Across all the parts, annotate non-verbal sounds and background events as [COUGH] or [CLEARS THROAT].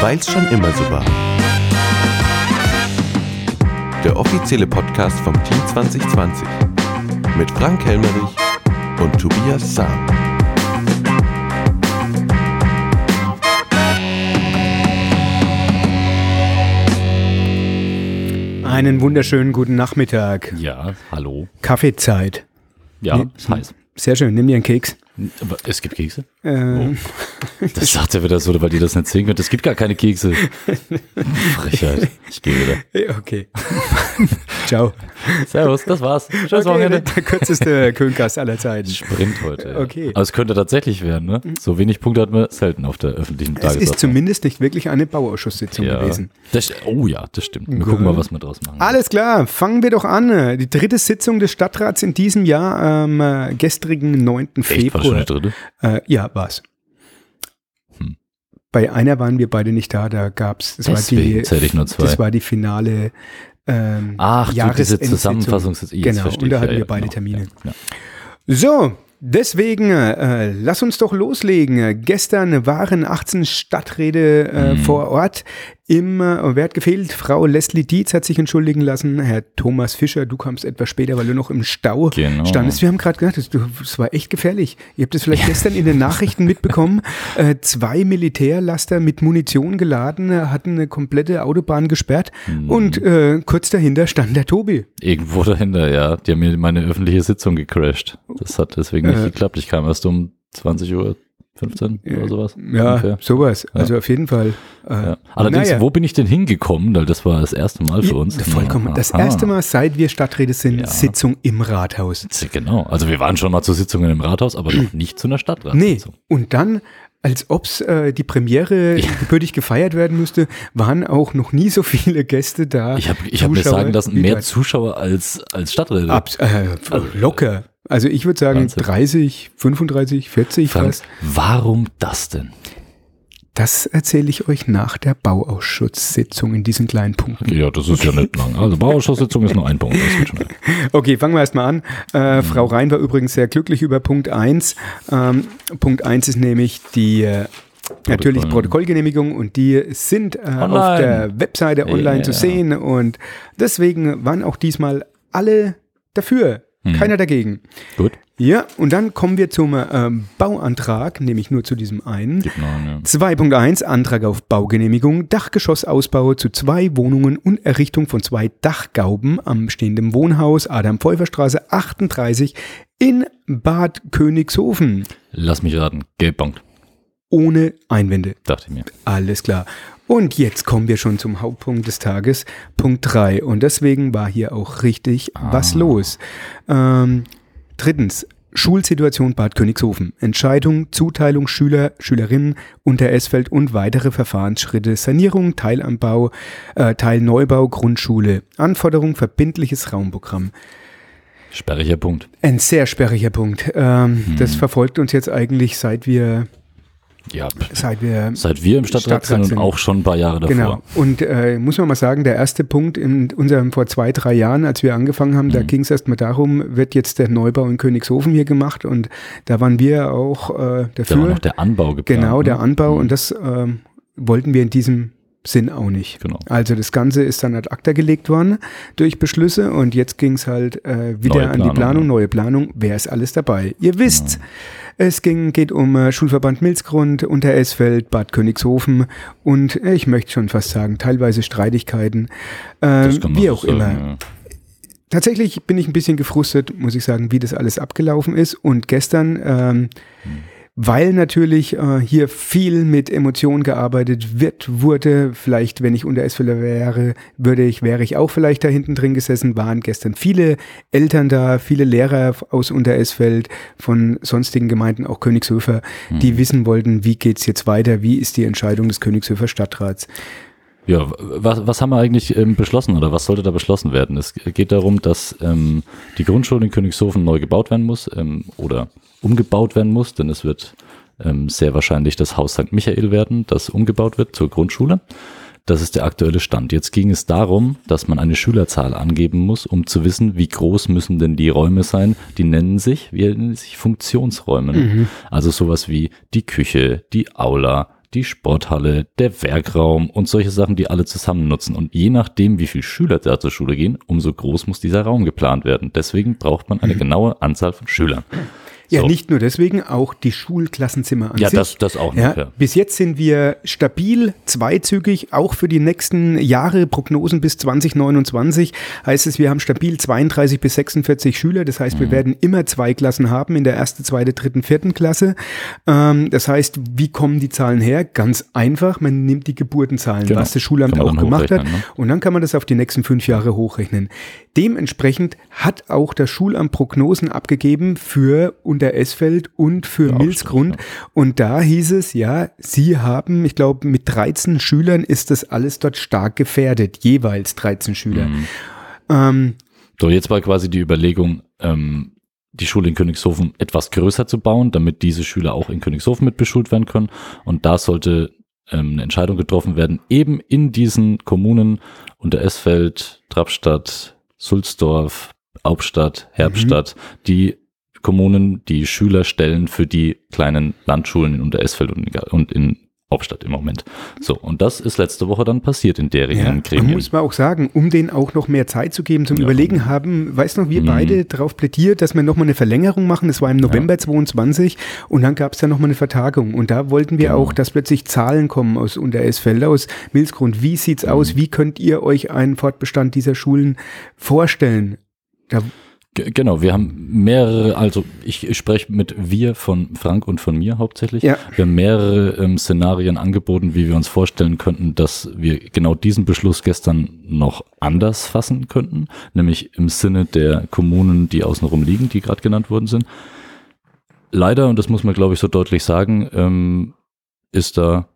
Weil's schon immer so war. Der offizielle Podcast vom Team 2020 mit Frank Helmerich und Tobias Sam. Einen wunderschönen guten Nachmittag. Ja, hallo. Kaffeezeit. Ja, ist heiß. Sehr schön, nimm dir einen Keks. Aber es gibt Kekse? Ähm, Das sagt er wieder so, weil die das nicht sehen können. Es gibt gar keine Kekse. Frechheit. Ich gehe wieder. Okay. [LAUGHS] Ciao. Servus, das war's. Schönes Okay, Wochenende. der kürzeste [LAUGHS] Kühlgast aller Zeiten. Sprint heute. Ja. Okay. Aber es könnte tatsächlich werden, ne? So wenig Punkte hat man selten auf der öffentlichen Es Tagesordnung. ist zumindest nicht wirklich eine Bauausschusssitzung ja. gewesen. Das, oh ja, das stimmt. Wir gucken mal, was wir draus machen. Alles klar, fangen wir doch an. Die dritte Sitzung des Stadtrats in diesem Jahr am äh, gestrigen 9. Echt, war schon die dritte? Äh, ja, war's. Hm. Bei einer waren wir beide nicht da, da gab's, das war Deswegen die, zähle ich nur zwei. das war die finale ähm, Ach, du, diese. Zusammenfassung. Jetzt Genau, verstehe und da hatten ja, wir beide genau. Termine. Ja, ja. So, deswegen, äh, lass uns doch loslegen. Gestern waren 18 Stadträte äh, Mhm. vor Ort. Im, äh, wer hat gefehlt? Frau Leslie Dietz hat sich entschuldigen lassen. Herr Thomas Fischer, du kamst etwas später, weil du noch im Stau Genau. standest. Wir haben gerade gedacht, das, das war echt gefährlich. Ihr habt es vielleicht gestern in den Nachrichten mitbekommen. [LAUGHS] Äh, zwei Militärlaster mit Munition geladen äh, hatten eine komplette Autobahn gesperrt. Mhm. Und äh, kurz dahinter stand der Tobi. Irgendwo dahinter, ja. Die haben mir meine öffentliche Sitzung gecrashed. Das hat deswegen nicht Äh. geklappt. Ich kam erst um 20 Uhr 15 oder sowas. Ja, ungefähr. sowas. Also auf jeden Fall. Äh, Ja. Allerdings, naja. wo bin ich denn hingekommen? Weil das war das erste Mal für uns. Ja, vollkommen. Das erste Mal, seit wir Stadträte sind, Ja. Sitzung im Rathaus. Genau. Also wir waren schon mal zu Sitzungen im Rathaus, aber noch nicht zu einer Nee, Stadtratssitzung. und dann, als ob äh, die Premiere gebürtig gefeiert werden müsste, waren auch noch nie so viele Gäste da. Ich habe ich hab mir sagen lassen, mehr Zuschauer als, als Stadträte. Abs äh, locker. Also ich würde sagen Wahnsinn. 30, 35, 40 Frank, fast. warum das denn? Das erzähle ich euch nach der Bauausschusssitzung in diesen kleinen Punkten. Ja, das ist ja nicht lang. Also Bauausschusssitzung ist nur ein Punkt. [LAUGHS] Okay, fangen wir erstmal an. Äh, Frau Rhein war übrigens sehr glücklich über Punkt 1. Ähm, Punkt 1 ist nämlich die äh, natürlich Protokollgenehmigung und die sind äh, auf der Webseite online zu Ja. sehen und deswegen waren auch diesmal alle dafür, keiner dagegen. Gut. Ja, und dann kommen wir zum ähm, Bauantrag, nämlich nur zu diesem einen. Gib noch einen, ja. 2.1 Antrag auf Baugenehmigung, Dachgeschossausbau zu zwei Wohnungen und Errichtung von zwei Dachgauben am stehenden Wohnhaus Adam-Pfeuffer-Straße 38 in Bad Königshofen. Lass mich raten. Gelbpunkt. Ohne Einwände. Dachte ich mir. Alles klar. Und jetzt kommen wir schon zum Hauptpunkt des Tages, Punkt 3. Und deswegen war hier auch richtig was los. Ähm, drittens, Schulsituation Bad Königshofen. Entscheidung, Zuteilung Schüler, Schülerinnen unter Esfeld und weitere Verfahrensschritte. Sanierung, Teilanbau, äh, Teilneubau, Grundschule. Anforderung, verbindliches Raumprogramm. Sperriger Punkt. Ein sehr sperriger Punkt. Ähm, Das verfolgt uns jetzt eigentlich seit wir, Ja. seit wir Seit wir im Stadtrat, Stadtrat sind und auch schon ein paar Jahre davor. Genau. Und äh, muss man mal sagen, der erste Punkt in unserem vor zwei, drei Jahren, als wir angefangen haben, da Mhm. ging es erstmal darum, wird jetzt der Neubau in Königshofen hier gemacht und da waren wir auch äh, Da war dafür. noch der Anbau geplant. genau, der ne? Anbau Mhm. und das ähm, wollten wir in diesem Sinn auch nicht. Genau. Also das Ganze ist dann ad acta gelegt worden durch Beschlüsse und jetzt ging es halt äh, wieder Neue an die Planung, Planung, neue Planung. Wer ist alles dabei? Ihr wisst, es ging, geht um äh, Schulverband Milzgrund, Unteresfeld, Bad Königshofen und äh, ich möchte schon fast sagen, teilweise Streitigkeiten. Man wie auch sagen, immer. ja. Tatsächlich bin ich ein bisschen gefrustet, muss ich sagen, wie das alles abgelaufen ist. Und gestern, ähm, weil natürlich äh, hier viel mit Emotionen gearbeitet wird, wurde, vielleicht, wenn ich unter Esfelder wäre, würde ich, wäre ich auch vielleicht da hinten drin gesessen, waren gestern viele Eltern da, viele Lehrer aus Unteresfeld, von sonstigen Gemeinden, auch Königshöfer, die wissen wollten, wie geht's jetzt weiter, wie ist die Entscheidung des Königshöfer Stadtrats. Ja, was, was haben wir eigentlich ähm, beschlossen oder was sollte da beschlossen werden? Es geht darum, dass ähm, die Grundschule in Königshofen neu gebaut werden muss ähm, oder umgebaut werden muss, denn es wird ähm, sehr wahrscheinlich das Haus St. Michael werden, das umgebaut wird zur Grundschule. Das ist der aktuelle Stand. Jetzt ging es darum, dass man eine Schülerzahl angeben muss, um zu wissen, wie groß müssen denn die Räume sein. Die nennen sich, wie nennen sich Funktionsräume. Also sowas wie die Küche, die Aula, die Sporthalle, der Werkraum und solche Sachen, die alle zusammen nutzen. Und je nachdem, wie viele Schüler da zur Schule gehen, umso groß muss dieser Raum geplant werden. Deswegen braucht man eine genaue Anzahl von Schülern. Ja, So. nicht nur deswegen, auch die Schulklassenzimmer an Ja, sich. das, das auch noch. Ja, Ja. Bis jetzt sind wir stabil, zweizügig, auch für die nächsten Jahre, Prognosen bis 2029 heißt es, wir haben stabil 32 bis 46 Schüler. Das heißt, wir werden immer zwei Klassen haben in der ersten, zweiten, dritten, vierten Klasse. Ähm, das heißt, wie kommen die Zahlen her? Ganz einfach, man nimmt die Geburtenzahlen, Genau. was das Schulamt auch gemacht hat. ne? Und dann kann man das auf die nächsten fünf Jahre hochrechnen. Dementsprechend hat auch das Schulamt Prognosen abgegeben für Unteresfeld und für Ja, Milsgrund. Und da hieß es, ja, sie haben, ich glaube, mit 13 Schülern ist das alles dort stark gefährdet, jeweils 13 Schüler. Mhm. Ähm, So, jetzt war quasi die Überlegung, ähm, die Schule in Königshofen etwas größer zu bauen, damit diese Schüler auch in Königshofen mit beschult werden können. Und da sollte ähm, eine Entscheidung getroffen werden, eben in diesen Kommunen Unteresfeld, Trappstadt, Sulzdorf, Hauptstadt, Herbstadt, die Kommunen, die Schüler stellen für die kleinen Landschulen in Unteresfeld und in, Hauptstadt im Moment. So, und das ist letzte Woche dann passiert in deren ja, man Gremien. muss man auch sagen, um denen auch noch mehr Zeit zu geben zum Ja. Überlegen haben, weiß noch, wir Mhm. beide darauf plädiert, dass wir nochmal eine Verlängerung machen. Das war im November 22 und dann gab es ja nochmal eine Vertagung. Und da wollten wir Genau. auch, dass plötzlich Zahlen kommen aus Unteresfeld, aus Milsgrund. Wie sieht's Mhm. aus? Wie könnt ihr euch einen Fortbestand dieser Schulen vorstellen? Da Genau, wir haben mehrere, also ich, spreche mit wir von Frank und von mir hauptsächlich. Ja. Wir haben mehrere ähm, Szenarien angeboten, wie wir uns vorstellen könnten, dass wir genau diesen Beschluss gestern noch anders fassen könnten, nämlich im Sinne der Kommunen, die außenrum liegen, die gerade genannt worden sind. Leider, und das muss man glaube ich so deutlich sagen, ähm, ist da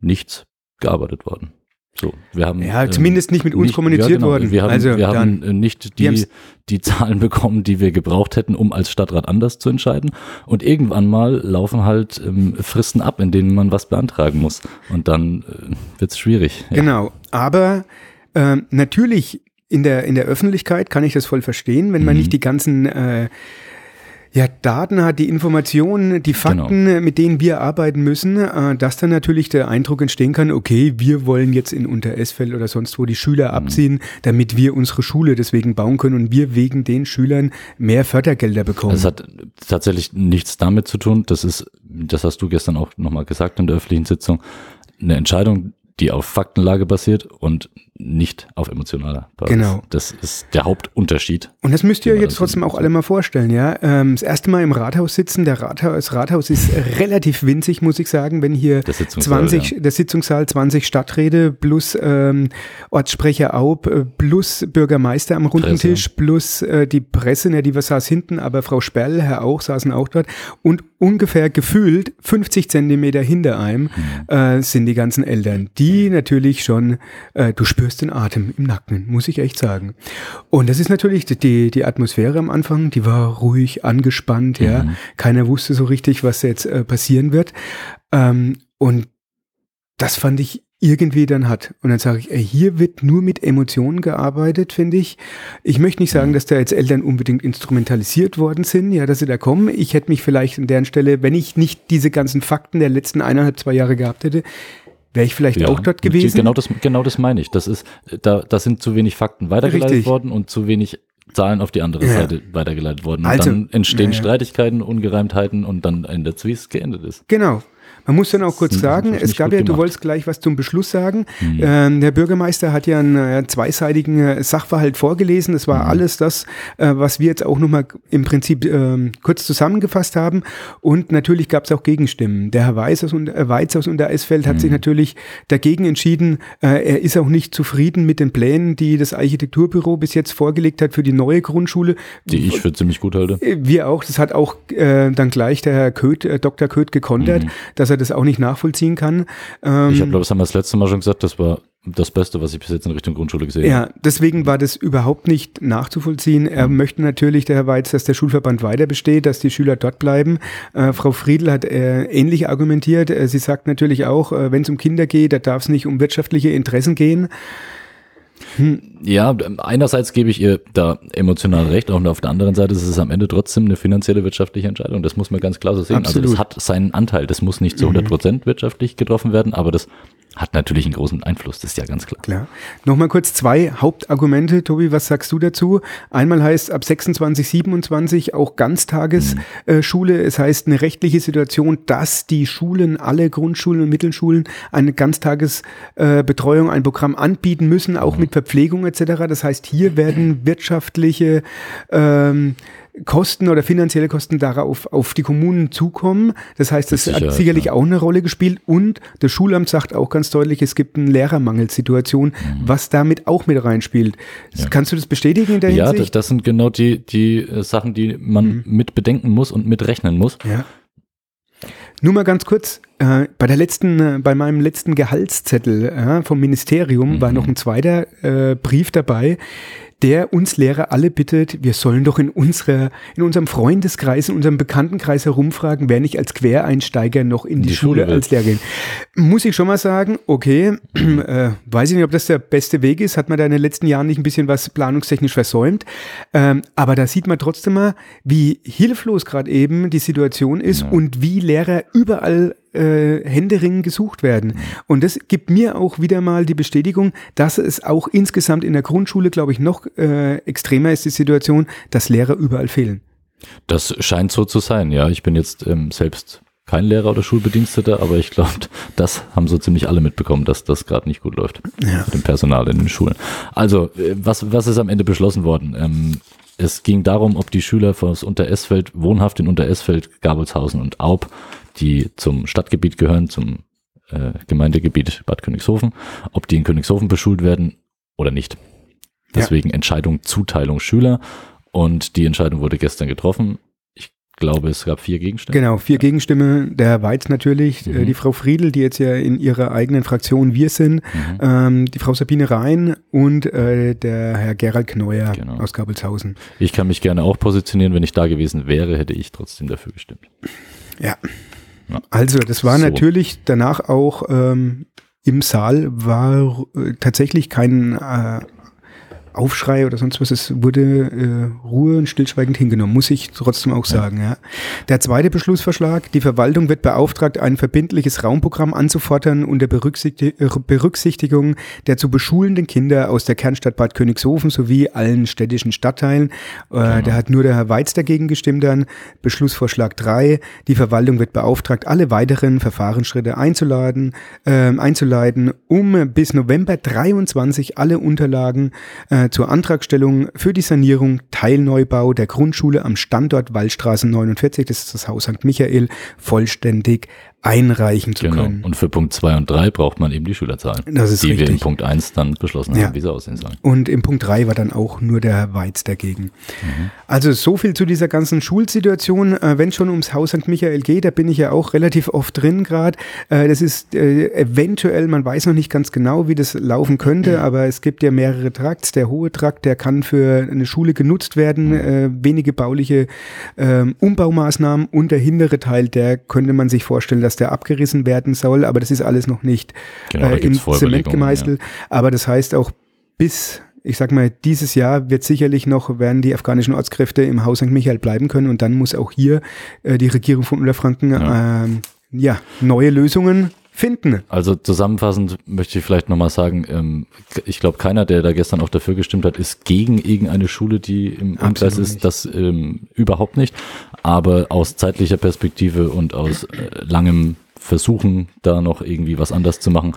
nichts gearbeitet worden. So, wir haben Ja, ähm, zumindest nicht mit uns nicht- kommuniziert ja, genau. worden. Wir haben, also wir haben äh, nicht die, die Zahlen [LAUGHS] bekommen, die wir gebraucht hätten, um als Stadtrat anders zu entscheiden. Und irgendwann mal laufen halt ähm, Fristen ab, in denen man was beantragen muss. Und dann äh, wird es schwierig. Ja. Genau. Aber ähm, natürlich in der, in der Öffentlichkeit kann ich das voll verstehen, wenn man Mhm. nicht die ganzen äh, ja, Daten hat, die Informationen, die Fakten, Genau. mit denen wir arbeiten müssen, äh, dass dann natürlich der Eindruck entstehen kann, okay, wir wollen jetzt in Unteresfeld oder sonst wo die Schüler Mhm. abziehen, damit wir unsere Schule deswegen bauen können und wir wegen den Schülern mehr Fördergelder bekommen. Es hat tatsächlich nichts damit zu tun. Das ist, das hast du gestern auch nochmal gesagt in der öffentlichen Sitzung, eine Entscheidung, die auf Faktenlage basiert und nicht auf emotionaler Basis. Genau. Das ist der Hauptunterschied. Und das müsst ihr man jetzt trotzdem auch alle mal vorstellen, ja. Ähm, das erste Mal im Rathaus sitzen, der Rathaus, das Rathaus ist [LAUGHS] relativ winzig, muss ich sagen, wenn hier Der Sitzungssaal, 20, ja. der Sitzungssaal, 20 Stadträte plus ähm, Ortssprecher Aub, äh, plus Bürgermeister am runden Presse. Tisch, plus äh, die Presse, ne, die was saß hinten, aber Frau Sperl, Herr auch, saßen auch dort und ungefähr gefühlt 50 Zentimeter hinter einem Mhm. äh, sind die ganzen Eltern, die natürlich schon, äh, du spürst den Atem im Nacken, muss ich echt sagen. Und das ist natürlich die, die Atmosphäre am Anfang, die war ruhig, angespannt, ja. Mhm. Keiner wusste so richtig, was jetzt äh, passieren wird. Ähm, und das fand ich irgendwie dann hat. Und dann sage ich, ey, hier wird nur mit Emotionen gearbeitet, finde ich. Ich möchte nicht sagen, dass da jetzt Eltern unbedingt instrumentalisiert worden sind, ja, dass sie da kommen. Ich hätte mich vielleicht an deren Stelle, wenn ich nicht diese ganzen Fakten der letzten eineinhalb, zwei Jahre gehabt hätte, wäre ich vielleicht auch dort gewesen. Genau das, genau das meine ich. Das ist, da, da sind zu wenig Fakten weitergeleitet Richtig. worden und zu wenig Zahlen auf die andere Ja. Seite weitergeleitet worden. Und Also, dann entstehen ja, ja. Streitigkeiten, Ungereimtheiten und dann ändert wie es geendet ist. Genau. Man muss dann auch kurz ist sagen, es gab ja, du gemacht. wolltest gleich was zum Beschluss sagen. Mhm. Ähm, der Bürgermeister hat ja einen äh, zweiseitigen äh, Sachverhalt vorgelesen. Das Mhm. war alles das, äh, was wir jetzt auch nochmal im Prinzip ähm, kurz zusammengefasst haben. Und natürlich gab es auch Gegenstimmen. Der Herr Weiß aus, Unter- äh, Weiz aus Untereisfeld hat Mhm. sich natürlich dagegen entschieden. Äh, er ist auch nicht zufrieden mit den Plänen, die das Architekturbüro bis jetzt vorgelegt hat für die neue Grundschule. Die ich für ziemlich gut halte. Äh, Wir auch, das hat auch äh, dann gleich der Herr Köth, äh, Dr. Köth gekontert, Mhm. dass er das auch nicht nachvollziehen kann. Ähm, Ich habe, glaube das haben wir das letzte Mal schon gesagt, das war das Beste, was ich bis jetzt in Richtung Grundschule gesehen habe. ja, deswegen war das überhaupt nicht nachzuvollziehen. Er möchte natürlich, der Herr Weiz, dass der Schulverband weiter besteht, dass die Schüler dort bleiben. Äh, Frau Friedl hat äh, ähnlich argumentiert. Äh, sie sagt natürlich auch, äh, wenn es um Kinder geht, da darf es nicht um wirtschaftliche Interessen gehen. Ja, einerseits gebe ich ihr da emotional recht, und auf der anderen Seite ist es am Ende trotzdem eine finanzielle wirtschaftliche Entscheidung. Das muss man ganz klar so sehen. Absolut. Also das hat seinen Anteil. Das muss nicht zu 100 Prozent wirtschaftlich getroffen werden, aber das hat natürlich einen großen Einfluss. Das ist ja ganz klar. Klar. Nochmal kurz zwei Hauptargumente. Tobi, was sagst du dazu? Einmal heißt ab 26, 27 auch Ganztagesschule. Es heißt eine rechtliche Situation, dass die Schulen, alle Grundschulen und Mittelschulen eine Ganztagesbetreuung, ein Programm anbieten müssen, auch mit Verpflegung etc. Das heißt, hier werden wirtschaftliche ähm, Kosten oder finanzielle Kosten darauf auf die Kommunen zukommen. Das heißt, das hat sicherlich ja. auch eine Rolle gespielt. Und das Schulamt sagt auch ganz deutlich, es gibt eine Lehrermangelsituation, was damit auch mit reinspielt. Mhm. Ja. Kannst du das bestätigen in der Ja, das, Hinsicht? das sind genau die, die äh, Sachen, die man mit bedenken muss und mit rechnen muss. Ja. Nur mal ganz kurz, äh, bei der letzten, äh, bei meinem letzten Gehaltszettel äh, vom Ministerium war noch ein zweiter äh, Brief dabei, der uns Lehrer alle bittet, wir sollen doch in unserer, in unserem Freundeskreis, in unserem Bekanntenkreis herumfragen, wer nicht als Quereinsteiger noch in die, Die Schule, Schule als Lehrer gehen. Muss ich schon mal sagen, okay, [CLEARS THROAT] äh, weiß ich nicht, ob das der beste Weg ist, hat man da in den letzten Jahren nicht ein bisschen was planungstechnisch versäumt, ähm, aber da sieht man trotzdem mal, wie hilflos gerade eben die Situation ist und wie Lehrer überall äh, händeringend gesucht werden. Und das gibt mir auch wieder mal die Bestätigung, dass es auch insgesamt in der Grundschule, glaube ich, noch äh, extremer ist die Situation, dass Lehrer überall fehlen. Das scheint so zu sein, ja. Ich bin jetzt ähm, selbst kein Lehrer oder Schulbediensteter, aber ich glaube, [LAUGHS] das haben so ziemlich alle mitbekommen, dass das gerade nicht gut läuft mit dem Personal in den Schulen. Also, äh, was, was ist am Ende beschlossen worden? Ähm, es ging darum, ob die Schüler aus Unteresfeld, wohnhaft in Unteresfeld, Gabelshausen und Aub, die zum Stadtgebiet gehören, zum äh, Gemeindegebiet Bad Königshofen, ob die in Königshofen beschult werden oder nicht. Deswegen Entscheidung Zuteilung Schüler und die Entscheidung wurde gestern getroffen. Ich glaube, es gab vier Gegenstimmen. Genau, vier Gegenstimmen, der Herr Weiz natürlich, äh, die Frau Friedel, die jetzt ja in ihrer eigenen Fraktion wir sind, ähm, die Frau Sabine Rhein und äh, der Herr Gerald Kneuer Genau. aus Gabelshausen. Ich kann mich gerne auch positionieren. Wenn ich da gewesen wäre, hätte ich trotzdem dafür gestimmt. Ja. Ja. Also, das war So. natürlich danach auch ähm, im Saal war äh, tatsächlich kein äh, Aufschrei oder sonst was. Es wurde äh, Ruhe und stillschweigend hingenommen, muss ich trotzdem auch sagen. Ja. Der zweite Beschlussvorschlag, die Verwaltung wird beauftragt, ein verbindliches Raumprogramm anzufordern unter äh, Berücksichtigung der zu beschulenden Kinder aus der Kernstadt Bad Königshofen sowie allen städtischen Stadtteilen. Äh, Da hat nur der Herr Weiz dagegen gestimmt dann. Beschlussvorschlag 3, die Verwaltung wird beauftragt, alle weiteren Verfahrensschritte einzuladen, ähm, einzuleiten, um bis November 23 alle Unterlagen äh, zur Antragstellung für die Sanierung, Teilneubau der Grundschule am Standort Wallstraße 49, das ist das Haus St. Michael, vollständig einreichen zu Genau. können. Und für Punkt 2 und 3 braucht man eben die Schülerzahlen. Die wir in richtig. Punkt 1 dann beschlossen Ja. haben, wie sie aussehen sollen. Und im Punkt 3 war dann auch nur der Herr Weiz dagegen. Mhm. Also so viel zu dieser ganzen Schulsituation. Äh, wenn schon ums Haus St. Michael geht, da bin ich ja auch relativ oft drin gerade. Äh, das ist äh, eventuell, man weiß noch nicht ganz genau, wie das laufen Mhm. könnte, aber es gibt ja mehrere Trakts. Der hohe Trakt, der kann für eine Schule genutzt werden, Mhm. äh, wenige bauliche ähm, Umbaumaßnahmen und der hintere Teil, der könnte man sich vorstellen, dass der abgerissen werden soll, aber das ist alles noch nicht Genau, äh, im Zement gemeißelt. Aber das heißt auch bis, ich sag mal, dieses Jahr wird sicherlich noch, werden die afghanischen Ortskräfte im Haus St. Michael bleiben können und dann muss auch hier äh, die Regierung von Unterfranken Ja. ähm, ja, neue Lösungen finden. Also zusammenfassend möchte ich vielleicht nochmal sagen, ähm, ich glaube, keiner, der da gestern auch dafür gestimmt hat, ist gegen irgendeine Schule, die im Umkreis ist. nicht. Das ähm, überhaupt nicht. Aber aus zeitlicher Perspektive und aus äh, langem Versuchen, da noch irgendwie was anders zu machen,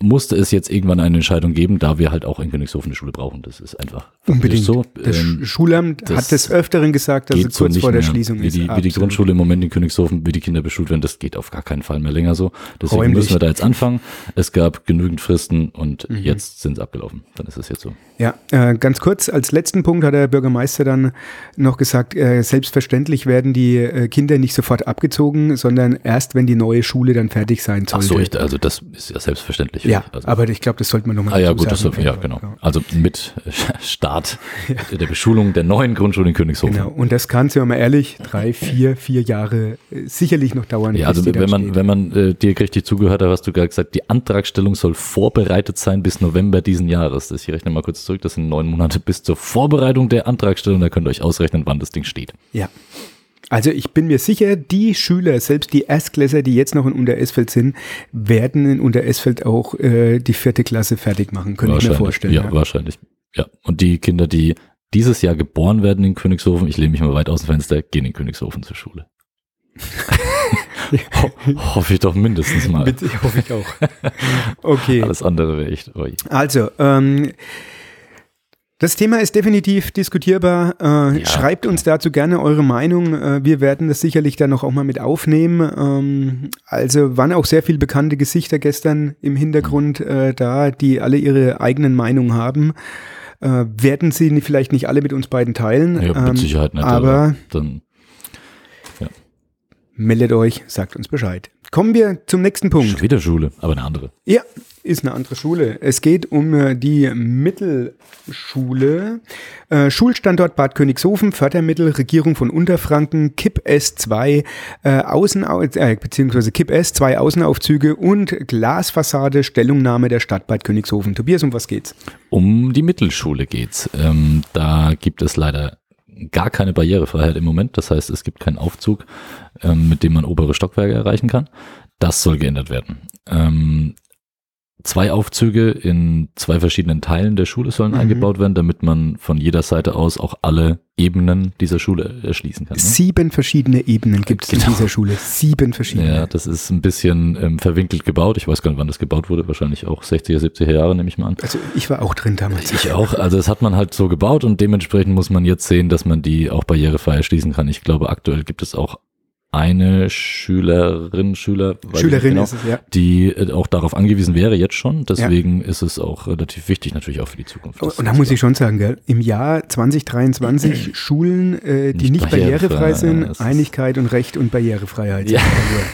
musste es jetzt irgendwann eine Entscheidung geben, da wir halt auch in Königshofen eine Schule brauchen. Das ist einfach Unbedingt. so. das Ähm, Sch- Schulamt das hat des Öfteren gesagt, dass es so kurz nicht vor der mehr. Schließung wie ist. die, wie die Absolut. Grundschule im Moment in Königshofen, wie die Kinder beschult werden, das geht auf gar keinen Fall mehr länger so. Deswegen Räumlich. müssen wir da jetzt anfangen. Es gab genügend Fristen und Mhm. jetzt sind es abgelaufen. Dann ist es jetzt so. Ja, äh, ganz kurz, als letzten Punkt hat der Bürgermeister dann noch gesagt, äh, selbstverständlich werden die äh, Kinder nicht sofort abgezogen, sondern erst, wenn die neue Schule dann fertig sein Ach sollte. so, ich, also das ist ja selbstverständlich. Ja, Also- aber ich glaube, das sollte man nochmal Ah ja, gut, das, ja, genau. Also mit Start der Beschulung der neuen Grundschule in Königshofen. Genau. Und das kann, sind wir mal ehrlich, drei, vier, vier Jahre äh, sicherlich noch dauern. Ja, also wenn man, steht. wenn man äh, dir richtig zugehört hat, hast du gerade gesagt, die Antragstellung soll vorbereitet sein bis November diesen Jahres. Das, ich rechne mal kurz zurück, das sind neun Monate bis zur Vorbereitung der Antragstellung. Da könnt ihr euch ausrechnen, wann das Ding steht. Ja. Also ich bin mir sicher, die Schüler, selbst die Erstklässer, die jetzt noch in Unteresfeld sind, werden in Unteresfeld auch äh, die vierte Klasse fertig machen, könnte ich mir vorstellen. Ja, wahrscheinlich. Ja. Und die Kinder, die dieses Jahr geboren werden in Königshofen, ich lehne mich mal weit aus dem Fenster, gehen in Königshofen zur Schule. [LAUGHS] Ho hoffe ich doch mindestens mal. Bitte, hoffe ich auch. [LAUGHS] Okay. Alles andere wäre echt. Oi. Also, ähm, das Thema ist definitiv diskutierbar. Äh, Ja. Schreibt uns dazu gerne eure Meinung. Äh, wir werden das sicherlich dann noch auch mal mit aufnehmen. Ähm, also waren auch sehr viele bekannte Gesichter gestern im Hintergrund äh, da, die alle ihre eigenen Meinungen haben. Äh, werden sie vielleicht nicht alle mit uns beiden teilen. Ja, mit ähm, Sicherheit nicht. aber dann meldet euch, sagt uns Bescheid. Kommen wir zum nächsten Punkt. schon wieder Schule, aber eine andere. Ja, ist eine andere Schule. Es geht um äh, die Mittelschule. Äh, Schulstandort Bad Königshofen, Fördermittel, Regierung von Unterfranken, KIP S2, äh, Außen, äh, beziehungsweise KIP S, zwei Außenaufzüge und Glasfassade, Stellungnahme der Stadt Bad Königshofen. Tobias, um was geht's? Um die Mittelschule geht's. Ähm, da gibt es leider gar keine Barrierefreiheit im Moment. Das heißt, es gibt keinen Aufzug, ähm, mit dem man obere Stockwerke erreichen kann. Das soll geändert werden. Ähm, zwei Aufzüge in zwei verschiedenen Teilen der Schule sollen Mhm. eingebaut werden, damit man von jeder Seite aus auch alle Ebenen dieser Schule erschließen kann. Ne? Sieben verschiedene Ebenen gibt es in Genau. dieser Schule. Sieben verschiedene. Ja, das ist ein bisschen ähm, verwinkelt gebaut. Ich weiß gar nicht, wann das gebaut wurde. Wahrscheinlich auch 60er, 70er Jahre, nehme ich mal an. Also ich war auch drin damals. Ich auch. Also das hat man halt so gebaut und dementsprechend muss man jetzt sehen, dass man die auch barrierefrei erschließen kann. Ich glaube, aktuell gibt es auch eine Schülerin, Schüler, Schülerin genau, ist es, ja. die äh, auch darauf angewiesen wäre jetzt schon. Deswegen ist es auch relativ wichtig natürlich auch für die Zukunft. Und da muss ich schon sagen, gell, im Jahr 2023 [CLEARS THROAT] Schulen, äh, die Nicht nicht, barrierefrei barrierefrei, sind, ja, Einigkeit und Recht und Barrierefreiheit. Ja,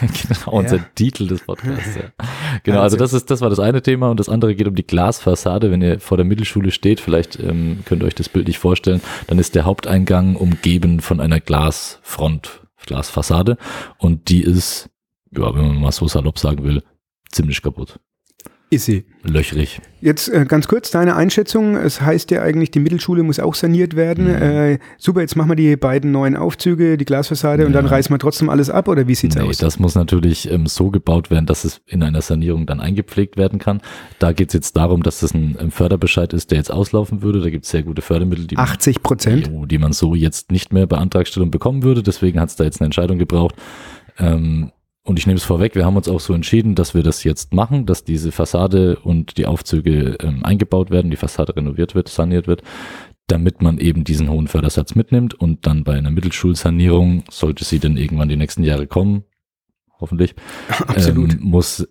Also, [LAUGHS] genau, unser Ja. Titel des Podcasts. Ja. Genau, also das ist, das war das eine Thema und das andere geht um die Glasfassade. Wenn ihr vor der Mittelschule steht, vielleicht ähm, könnt ihr euch das Bild nicht vorstellen, dann ist der Haupteingang umgeben von einer Glasfront, Glasfassade. Und die ist, ja, wenn man mal so salopp sagen will, ziemlich kaputt, Ist sie. löchrig. Jetzt äh, ganz kurz deine Einschätzung. Es heißt ja eigentlich, die Mittelschule muss auch saniert werden. Mhm. Äh, super, jetzt machen wir die beiden neuen Aufzüge, die Glasfassade und dann Ja. reißen wir trotzdem alles ab oder wie sieht's Nee, aus? das muss natürlich ähm, so gebaut werden, dass es in einer Sanierung dann eingepflegt werden kann. Da geht es jetzt darum, dass das ein, ein Förderbescheid ist, der jetzt auslaufen würde. Da gibt es sehr gute Fördermittel, die man 80 Prozent. Jo, die man so jetzt nicht mehr bei Antragstellung bekommen würde. Deswegen hat es da jetzt eine Entscheidung gebraucht. Ähm, und ich nehme es vorweg, wir haben uns auch so entschieden, dass wir das jetzt machen, dass diese Fassade und die Aufzüge ähm, eingebaut werden, die Fassade renoviert wird, saniert wird, damit man eben diesen hohen Fördersatz mitnimmt. Und dann bei einer Mittelschulsanierung, sollte sie denn irgendwann die nächsten Jahre kommen, hoffentlich, [LAUGHS] Absolut. ähm, muss,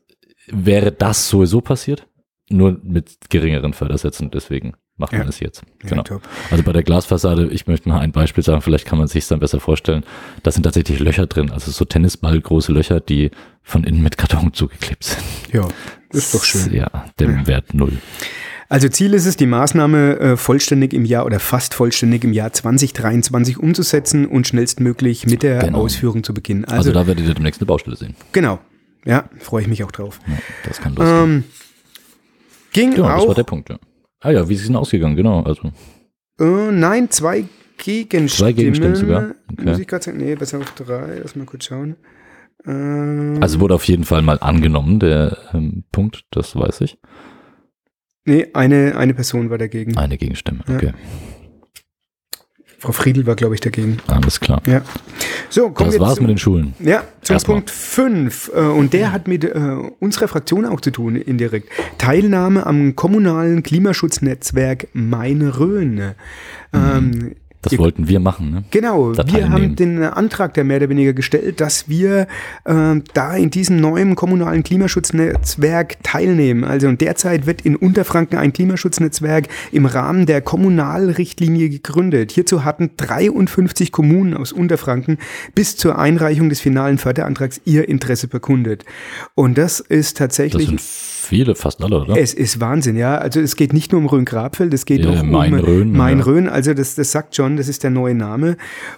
wäre das sowieso passiert, nur mit geringeren Fördersätzen, deswegen macht man Ja. es jetzt. Ja, Genau. top. Also bei der Glasfassade, ich möchte mal ein Beispiel sagen, vielleicht kann man sich dann besser vorstellen. Da sind tatsächlich Löcher drin, also so Tennisball große Löcher, die von innen mit Karton zugeklebt sind. Ja, ist doch schön. Ja, der Ja. Wert null. Also Ziel ist es, die Maßnahme äh, vollständig im Jahr oder fast vollständig im Jahr 2023 umzusetzen und schnellstmöglich mit der Genau. Ausführung zu beginnen. Also, Also, da werdet ihr demnächst eine Baustelle sehen. genau. Ja, freue ich mich auch drauf. Ja, das kann losgehen. Ähm, ging ja, das auch. war der Punkt. Ja. Ah ja, wie ist es denn ausgegangen? Genau, also Äh, nein, zwei Gegenstimmen. Zwei Gegenstimmen sogar? Okay. Muss ich gerade sagen? Nee, besser auf drei. Lass mal kurz schauen. Ähm, Also wurde auf jeden Fall mal angenommen, der ähm, Punkt, das weiß ich. nee, eine, eine Person war dagegen. Eine Gegenstimme, Ja. Frau Friedl war, glaube ich, dagegen. Alles klar. Ja. So, kommen Das wir war's zu, mit den Schulen. Ja, zum Erstmal. Punkt 5. Und der hat mit äh, unserer Fraktion auch zu tun, indirekt. Teilnahme am kommunalen Klimaschutznetzwerk Main-Rhön. Ähm, Das Ihr- wollten wir machen, ne? Genau, da wir haben den Antrag der mehr oder weniger gestellt, dass wir äh, da in diesem neuen kommunalen Klimaschutznetzwerk teilnehmen. Also und derzeit wird in Unterfranken ein Klimaschutznetzwerk im Rahmen der Kommunalrichtlinie gegründet. Hierzu hatten 53 Kommunen aus Unterfranken bis zur Einreichung des finalen Förderantrags ihr Interesse bekundet. Und das ist Das tatsächlich sind viele, fast alle, oder? Es ist Wahnsinn, ja. Also es geht nicht nur um Rhön-Grabfeld, es geht Ja, auch um Main-Rhön, ja. Main-Rhön. Also das, das sagt schon, das ist der neue Name.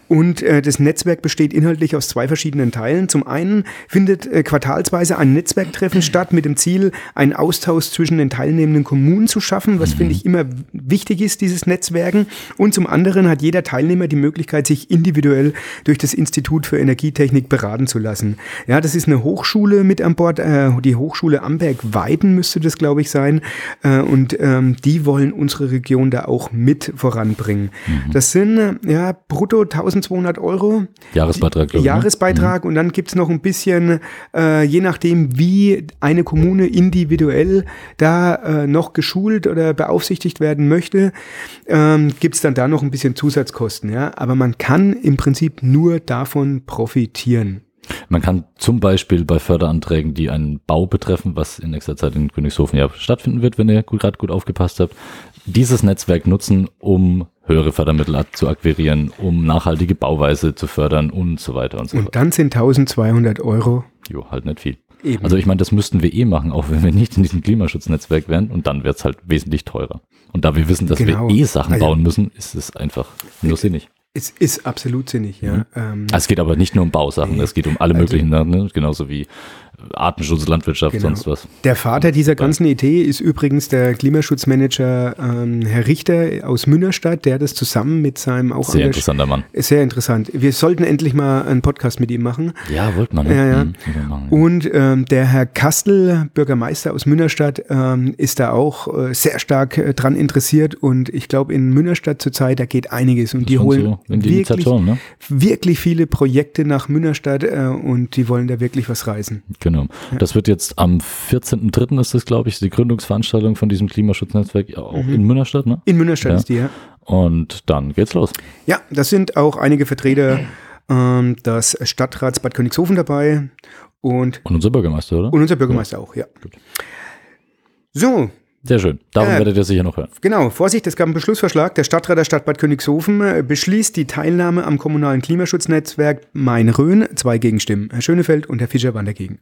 Und äh, das Netzwerk besteht inhaltlich aus zwei verschiedenen Teilen. Zum einen findet äh, quartalsweise ein Netzwerktreffen statt mit dem Ziel, einen Austausch zwischen den teilnehmenden Kommunen zu schaffen, was finde ich immer wichtig ist, dieses Netzwerken. Und zum anderen hat jeder Teilnehmer die Möglichkeit, sich individuell durch das Institut für Energietechnik beraten zu lassen. Ja, das ist eine Hochschule mit an Bord, äh, die Hochschule Amberg-Weiden müsste das, glaube ich, sein. Äh, und ähm, die wollen unsere Region da auch mit voranbringen. Das sind äh, ja brutto 1200 Euro. Jahresbeitrag, glaube ich. ne? Jahresbeitrag und dann gibt's noch ein bisschen, äh, je nachdem, wie eine Kommune individuell da äh, noch geschult oder beaufsichtigt werden möchte, ähm, gibt's dann da noch ein bisschen Zusatzkosten. Ja? Aber man kann im Prinzip nur davon profitieren. Man kann zum Beispiel bei Förderanträgen, die einen Bau betreffen, was in nächster Zeit in Königshofen ja stattfinden wird, wenn ihr gerade gut aufgepasst habt, dieses Netzwerk nutzen, um höhere Fördermittel zu akquirieren, um nachhaltige Bauweise zu fördern und so weiter und so fort. Und dann sind 1200 Euro Jo, halt nicht viel. eben. Also ich meine, das müssten wir eh machen, auch wenn wir nicht in diesem Klimaschutznetzwerk wären und dann wird's halt wesentlich teurer. Und da wir wissen, dass Genau. wir eh Sachen Also- bauen müssen, ist es einfach nur sinnig. Es ist absolut sinnig. Ja? Ähm, Also es geht aber nicht nur um Bausachen, es geht um alle Also- möglichen, ne? genauso wie Artenschutz, Landwirtschaft, Genau. sonst was. Der Vater dieser ganzen Idee ist übrigens der Klimaschutzmanager ähm, Herr Richter aus Münnerstadt, der das zusammen mit seinem auch Sehr interessanter Mann. Sehr interessant. Wir sollten endlich mal einen Podcast mit ihm machen. Ja, wollte man. Ne? Ja, ja. Mhm, wir machen. Und ähm, der Herr Kastel, Bürgermeister aus Münnerstadt, ähm, ist da auch äh, sehr stark äh, dran interessiert. Und ich glaube, in Münnerstadt zurzeit, da geht einiges. Und die Schon holen so die wirklich, ne? wirklich viele Projekte nach Münnerstadt äh, und die wollen da wirklich was reißen. Genau. Das wird jetzt am 14.03. ist das, glaube ich, die Gründungsveranstaltung von diesem Klimaschutznetzwerk ja, auch in Münnerstadt, ne? In Münnerstadt Ja. ist die, ja. Und dann geht's los. Ja, das sind auch einige Vertreter ähm, des Stadtrats Bad Königshofen dabei und, Und unser Bürgermeister, oder? und unser Bürgermeister auch, ja. Gut. So, Sehr schön. Darum Äh, werdet ihr sicher noch hören. genau, Vorsicht, es gab einen Beschlussvorschlag. Der Stadtrat der Stadt Bad Königshofen äh, beschließt die Teilnahme am kommunalen Klimaschutznetzwerk Main-Rhön. Zwei Gegenstimmen. Herr Schönefeld und Herr Fischer waren dagegen.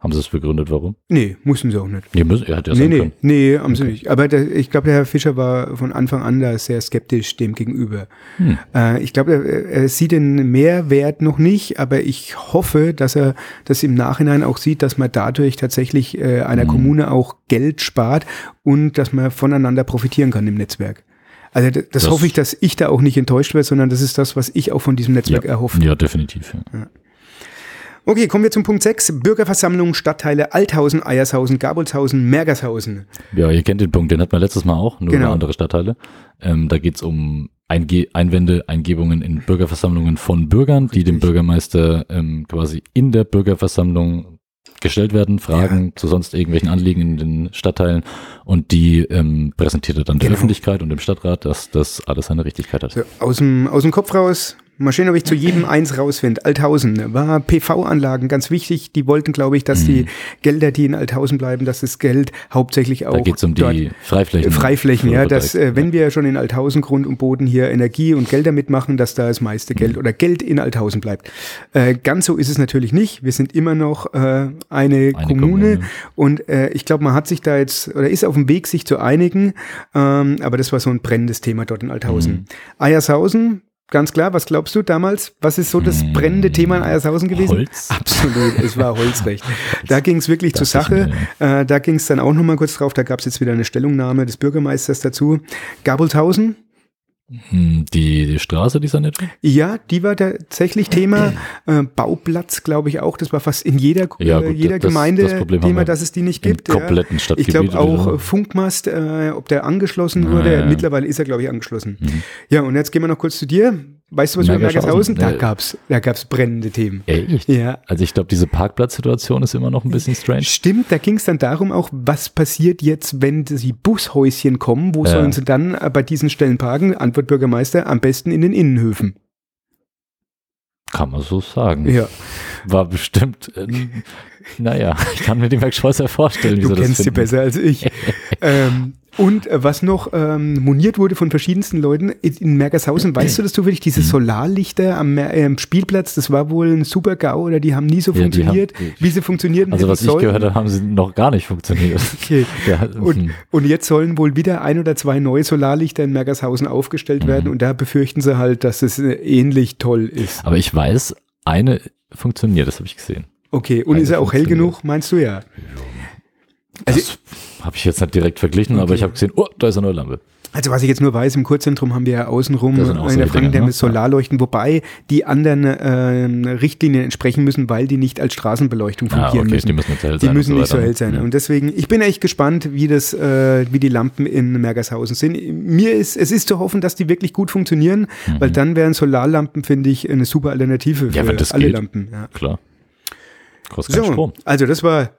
Haben sie es begründet, warum? Nee, mussten sie auch nicht. Ihr müsst, er hat ja Nee, nee, können. nee, haben sie Okay. nicht. Aber der, ich glaube, der Herr Fischer war von Anfang an da sehr skeptisch dem gegenüber. Hm. Äh, ich glaube, er, er sieht den Mehrwert noch nicht, aber ich hoffe, dass er das im Nachhinein auch sieht, dass man dadurch tatsächlich äh, einer Mhm. Kommune auch Geld spart und dass man voneinander profitieren kann im Netzwerk. Also das, das hoffe ich, dass ich da auch nicht enttäuscht werde, sondern das ist das, was ich auch von diesem Netzwerk Ja. erhoffe. Ja, definitiv. Ja. Okay, kommen wir zum Punkt 6. Bürgerversammlung, Stadtteile Althausen, Eiershausen, Gabolshausen, Mergershausen. ja, ihr kennt den Punkt, den hatten wir letztes Mal auch, nur Genau. andere Stadtteile. Ähm, da geht's um Einge Einwände, Eingebungen in Bürgerversammlungen von Bürgern, die dem Richtig. Bürgermeister ähm, quasi in der Bürgerversammlung gestellt werden, Fragen zu sonst irgendwelchen Anliegen in den Stadtteilen und die ähm, präsentiert er dann der Genau. Öffentlichkeit und dem Stadtrat, dass das alles seine Richtigkeit hat. So, aus, dem, aus dem Kopf raus. Mal schauen, ob ich zu jedem eins rausfinde. Althausen war PV-Anlagen ganz wichtig. Die wollten, glaube ich, dass die Gelder, die in Althausen bleiben, dass das Geld hauptsächlich auch Da geht's um dort die Freiflächen. Freiflächen, ja, dass äh, wenn ja. wir schon in Althausen Grund und Boden hier Energie und Gelder mitmachen, dass da das meiste Geld oder Geld in Althausen bleibt. Äh, ganz so ist es natürlich nicht. Wir sind immer noch äh, eine, Kommune, Kommune. und äh, ich glaube, man hat sich da jetzt oder ist auf dem Weg, sich zu einigen. Ähm, aber das war so ein brennendes Thema dort in Althausen. Mhm. Eiershausen. Ganz klar, was glaubst du damals? Was ist so das brennende Thema in Eiershausen gewesen? Holz. [LAUGHS] Absolut, es war Holzrecht. Da ging es wirklich zur Dachte ich Sache. Äh, da ging es dann auch nochmal kurz drauf, da gab es jetzt wieder eine Stellungnahme des Bürgermeisters dazu. Gabelshausen, Hm, Die, die Straße, die saniert wird? ja, die war tatsächlich Thema. Äh, Bauplatz, glaube ich auch. Das war fast in jeder, Ja, äh, gut, jeder das- Gemeinde das Thema, dass es die nicht Im gibt. Ja. kompletten Ich Stadtgebiet. glaube auch oder äh. Funkmast, äh, ob der angeschlossen Ah, wurde. ja, ja. Mittlerweile ist er, glaube ich, angeschlossen. Mhm. Ja, und jetzt gehen wir noch kurz zu dir. Weißt du, was über Mergershausen? Da Äh, gab's, da gab's brennende Themen. Echt? Ja. Also ich glaube, diese Parkplatzsituation ist immer noch ein bisschen strange. Stimmt, da ging es dann darum auch, was passiert jetzt, wenn die Bushäuschen kommen, wo Ja. sollen sie dann äh, bei diesen Stellen parken? Antwort Bürgermeister, am besten in den Innenhöfen. Kann man so sagen. Ja, War bestimmt, äh, naja, ich kann mir den Werkschleusser vorstellen, wie du sie das kennst sie besser als ich. [LAUGHS] ähm, Und äh, was noch ähm, moniert wurde von verschiedensten Leuten in, Mergershausen, weißt du das zufällig, diese Mhm. Solarlichter am, Mer- äh, Spielplatz, das war wohl ein super GAU oder die haben nie so Ja, funktioniert, haben- wie sie funktionieren Also was ich sollen. gehört habe, haben sie noch gar nicht funktioniert. [LAUGHS] Okay. [LAUGHS] Ja, Und, und jetzt sollen wohl wieder ein oder zwei neue Solarlichter in Mergershausen aufgestellt Mhm. werden und da befürchten sie halt, dass es äh, ähnlich toll ist. Aber ich weiß, eine funktioniert, das habe ich gesehen. Okay, und Eine ist er auch hell genug, meinst du ja? Also- Das habe ich jetzt nicht direkt verglichen, aber ich habe gesehen, oh, da ist eine neue Lampe. Also was ich jetzt nur weiß, im Kurzzentrum haben wir ja außenrum der Frankenthemse Dinger, ne? Solarleuchten, wobei die anderen ähm, Richtlinien entsprechen müssen, weil die nicht als Straßenbeleuchtung Ah, fungieren okay, müssen. die müssen nicht hell Die sein. müssen und nicht so hell sein. Mhm. Und deswegen, ich bin echt gespannt, wie das, äh, wie die Lampen in Mergershausen sind. Mir ist, es ist zu hoffen, dass die wirklich gut funktionieren, weil dann wären Solarlampen, finde ich, eine super Alternative für Mhm. Ja, alle geht. Lampen. Ja. Klar. Kostet So, Strom. also das war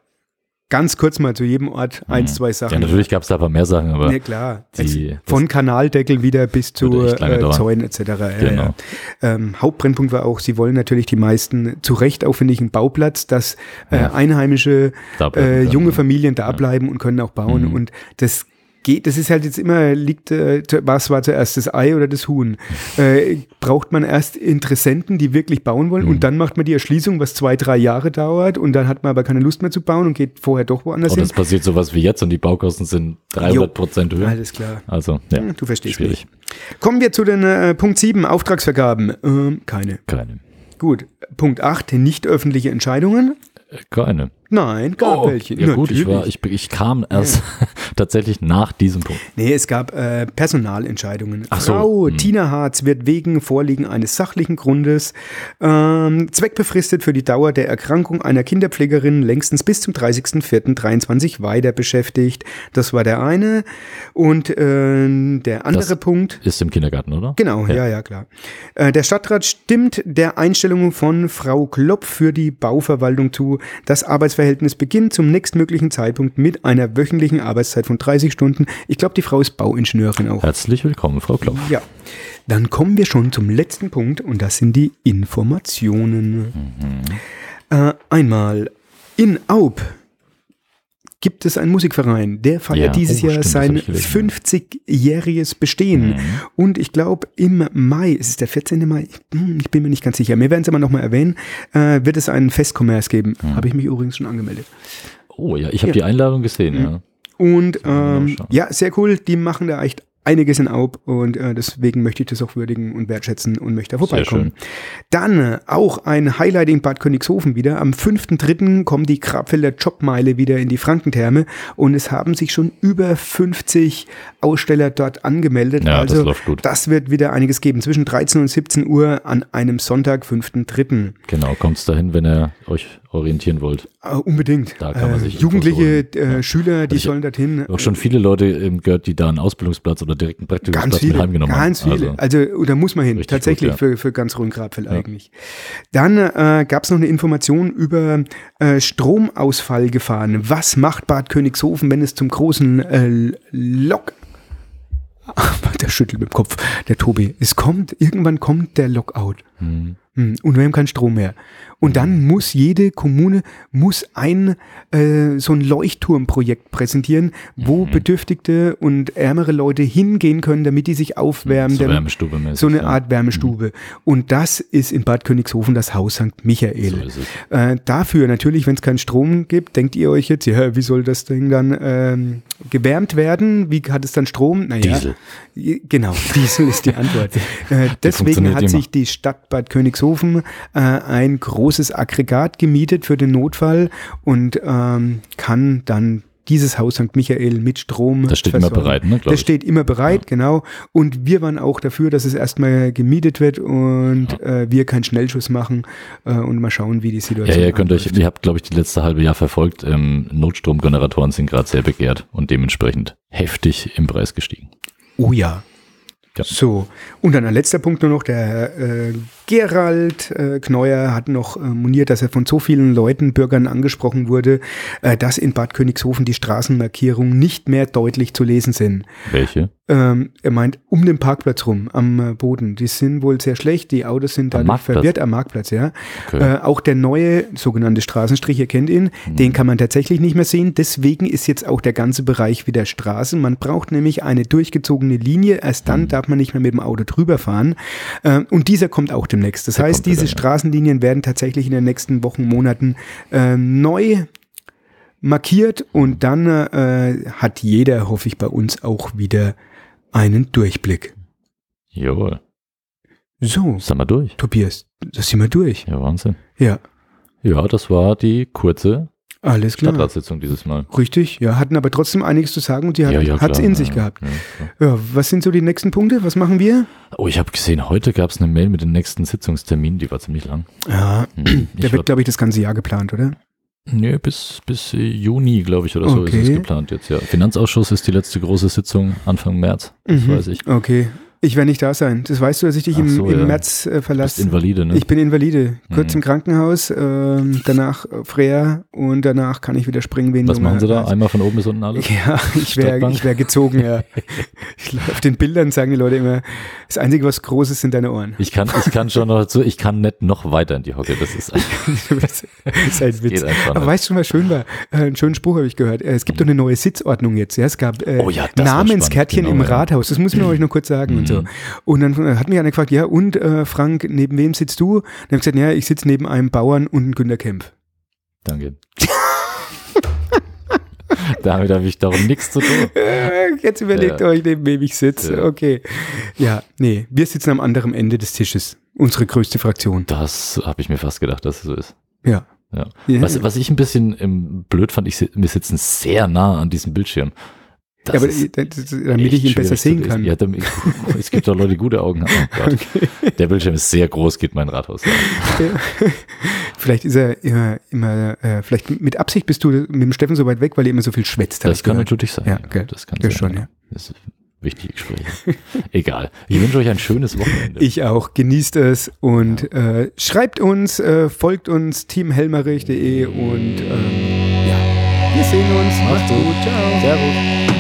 ganz kurz mal zu jedem Ort eins, zwei Sachen. Mhm. Ja, natürlich gab es da ein paar mehr Sachen, aber Ja, klar. die- von Kanaldeckel wieder bis zu äh. Zäunen etc. Genau. ja. Ähm, Hauptbrennpunkt war auch, sie wollen natürlich die meisten zu Recht aufwendigen Bauplatz, dass äh, einheimische äh, junge. Familien da bleiben und können auch bauen. Mhm. Und das geht, das ist halt jetzt immer, liegt, äh, was war zuerst das Ei oder das Huhn? [LAUGHS] Äh, braucht man erst Interessenten, die wirklich bauen wollen Mhm. und dann macht man die Erschließung, was zwei, drei Jahre dauert und dann hat man aber keine Lust mehr zu bauen und geht vorher doch woanders Und hin. es passiert sowas wie jetzt und die Baukosten sind 300 Prozent höher. Alles klar. Also, ja, Hm, Du verstehst schwierig. mich. Kommen wir zu den äh, Punkt 7, Auftragsvergaben. Ähm, keine. Keine. Gut. Punkt 8, nicht öffentliche Entscheidungen. Äh, Keine. Nein, gab welche. Oh, Ja gut, ich, war, ich, ich kam erst [LAUGHS] tatsächlich nach diesem Punkt. Nee, es gab äh, Personalentscheidungen. Ach so, Frau hm. Tina Harz wird wegen Vorliegen eines sachlichen Grundes ähm, zweckbefristet für die Dauer der Erkrankung einer Kinderpflegerin längstens bis zum 30.04.23 weiter beschäftigt. Das war der eine. Und äh, der andere Das- Punkt. Ist im Kindergarten, oder? Genau, ja, ja, klar. Äh, der Stadtrat stimmt der Einstellung von Frau Klopp für die Bauverwaltung zu. Das Arbeitsverhältnis beginnt zum nächstmöglichen Zeitpunkt mit einer wöchentlichen Arbeitszeit von 30 Stunden. Ich glaube, die Frau ist Bauingenieurin auch. Herzlich willkommen, Frau Klopf. Ja. Dann kommen wir schon zum letzten Punkt und das sind die Informationen. Äh, einmal in Aub gibt es einen Musikverein, der feiert Ja, dieses oh, Jahr stimmt, sein hab ich gelesen, 50-jähriges Bestehen. Und ich glaube, im Mai, es ist der 14. Mai, hm, ich bin mir nicht ganz sicher, wir werden es aber nochmal erwähnen, äh, wird es einen Festkommerz geben. Habe ich mich übrigens schon angemeldet. Oh ja, ich habe Ja. die Einladung gesehen, ja. Und ähm, ja, sehr cool. Die machen da echt einiges in Aub und äh, deswegen möchte ich das auch würdigen und wertschätzen und möchte da vorbeikommen. Dann äh, auch ein Highlight in Bad Königshofen wieder. Am 5.3. kommen die Grabfelder Jobmeile wieder in die Frankentherme und es haben sich schon über 50 Aussteller dort angemeldet. Ja, das also läuft gut. das wird wieder einiges geben. Zwischen 13 und 17 Uhr an einem Sonntag, 5.3. Genau, kommt's dahin, wenn ihr euch orientieren wollt. Äh, unbedingt. Da kann man äh, sich Infos Jugendliche äh, Schüler, die ich- sollen dorthin. Auch schon viele Leute ähm, gehört, die da einen Ausbildungsplatz oder direkten Ganz Praktikumsplatz viele, mit heimgenommen ganz haben. viele. Also, da muss man hin, tatsächlich gut, ja. für, für ganz Rhön-Grabfeld eigentlich. Dann äh, gab es noch eine Information über äh, Stromausfall gefahren. Was macht Bad Königshofen, wenn es zum großen äh, Lok... [LAUGHS] Der schüttelt mit dem Kopf, der Tobi. Es kommt, irgendwann kommt der Lockout. Hm. Hm, Und wir haben keinen Strom mehr. Und dann muss jede Kommune muss ein äh, so ein Leuchtturmprojekt präsentieren, wo Mhm. Bedürftigte und ärmere Leute hingehen können, damit die sich aufwärmen. So damit- Wärmestube mäßig. so eine ja. Mhm. Art Wärmestube. Und das ist in Bad Königshofen das Haus St. Michael. So. Äh, dafür natürlich, wenn es keinen Strom gibt, denkt ihr euch jetzt, ja, wie soll das Ding dann ähm, gewärmt werden? Wie hat es dann Strom? Naja, Diesel. Genau, Diesel ist die Antwort. [LAUGHS] äh, deswegen hat immer. sich die Stadt Bad Königshofen äh, ein großes Aggregat gemietet für den Notfall und ähm, kann dann dieses Haus St. Michael mit Strom. Das steht immer versorgen. bereit, ne, Das ich. steht immer bereit, genau. Und wir waren auch dafür, dass es erstmal gemietet wird und äh, wir keinen Schnellschuss machen äh, und mal schauen, wie die Ja, Situation ihr könnt euch, ihr habt, glaube ich, die letzte halbe Jahr verfolgt. Ähm, Notstromgeneratoren sind gerade sehr begehrt und dementsprechend heftig im Preis gestiegen. Oh ja. Ja. So, und dann ein letzter Punkt nur noch, der äh, Gerald äh, Kneuer hat noch äh, moniert, dass er von so vielen Leuten, Bürgern angesprochen wurde, äh, dass in Bad Königshofen die Straßenmarkierungen nicht mehr deutlich zu lesen sind. Welche? Ähm, er meint um den Parkplatz rum, am äh, Boden. Die sind wohl sehr schlecht, die Autos sind Marktplatz? verwirrt am Marktplatz, ja. Okay. Äh, auch der neue sogenannte Straßenstrich, ihr kennt ihn, Mhm. den kann man tatsächlich nicht mehr sehen. Deswegen ist jetzt auch der ganze Bereich wieder Straße. Man braucht nämlich eine durchgezogene Linie. Erst Mhm. dann darf man nicht mehr mit dem Auto drüber fahren. Äh, und dieser kommt auch demnächst. Das Der heißt, kommt wieder, diese ja. Straßenlinien werden tatsächlich in den nächsten Wochen, Monaten äh, neu markiert und dann äh, hat jeder, hoffe ich, bei uns auch wieder einen Durchblick. Jawohl. So, Sind wir durch? Tobias, das sind wir durch. Ja, Wahnsinn. Ja, Ja, das war die kurze alles klar. Stadtratssitzung dieses Mal. Richtig, ja, hatten aber trotzdem einiges zu sagen und die hat ja, ja, klar, in ja, sich ja, gehabt. Ja. Ja, was sind so die nächsten Punkte? Was machen wir? oh, ich habe gesehen, heute gab es eine Mail mit den nächsten Sitzungsterminen, die war ziemlich lang. Ja, Hm. der Ich wird, glaube ich, das ganze Jahr geplant, oder? Nee, bis, bis Juni, glaube ich, oder so ist Okay. es geplant jetzt, ja. Finanzausschuss ist die letzte große Sitzung Anfang März, das Mhm. weiß ich. Okay. Ich werde nicht da sein. Das weißt du, dass ich dich im, so, im ja. März äh, Du bist verlasse. Invalide, ne? Ich bin Invalide. Kurz Mhm. im Krankenhaus, ähm, danach äh, Freya und danach kann ich wieder springen wie ein Was junger machen sie da? Arzt. Einmal von oben bis unten alles? [LAUGHS] Ja, ich wäre ich wär gezogen, ja. [LAUGHS] Auf den Bildern sagen die Leute immer, das Einzige, was groß ist, sind deine Ohren. Ich kann, ich kann schon noch dazu, ich kann nicht noch weiter in die Hocke. Das ist, [LAUGHS] das ist ein Witz. geht einfach Aber weißt du, was schön war? Äh, einen schönen Spruch habe ich gehört. Äh, es gibt doch eine neue Sitzordnung jetzt. Ja? Es gab äh, Oh ja, Namenskärtchen spannend, im genau, ja. Rathaus. Das muss ich mir euch noch kurz sagen und so. Mhm. Und dann äh, hat mich einer gefragt, ja, und äh, Frank, neben wem sitzt du? Und dann habe ich gesagt, ja, ich sitze neben einem Bauern und einem Günter Kempf. Danke. [LAUGHS] Damit habe ich darum nichts zu tun. [LAUGHS] Äh, jetzt überlegt Ja. euch, neben wem ich sitze. Ja. Okay. Ja, nee, wir sitzen am anderen Ende des Tisches. Unsere größte Fraktion. Das habe ich mir fast gedacht, dass es so ist. Ja. Ja. Was, was ich ein bisschen ähm, blöd fand, ich, wir sitzen sehr nah an diesem Bildschirm. Ja, aber damit ich ihn besser sehen kann. Ja, damit, [LAUGHS] es gibt doch Leute, die gute Augen haben. Oh Gott. Der Bildschirm ist sehr groß, geht mein Rathaus. Ja. [LAUGHS] Vielleicht ist er immer, immer äh, vielleicht mit Absicht bist du mit dem Steffen so weit weg, weil ihr immer so viel schwätzt. Das kann gehört. natürlich sein. Ja, okay. Das kann Das sein. schon, ja. Das ist wichtige Gespräche. [LAUGHS] Egal. Ich wünsche euch ein schönes Wochenende. Ich auch. Genießt es und äh, schreibt uns, äh, folgt uns teamhelmerich.de und ähm, ja, wir sehen uns. Macht's gut. Ciao. Servus.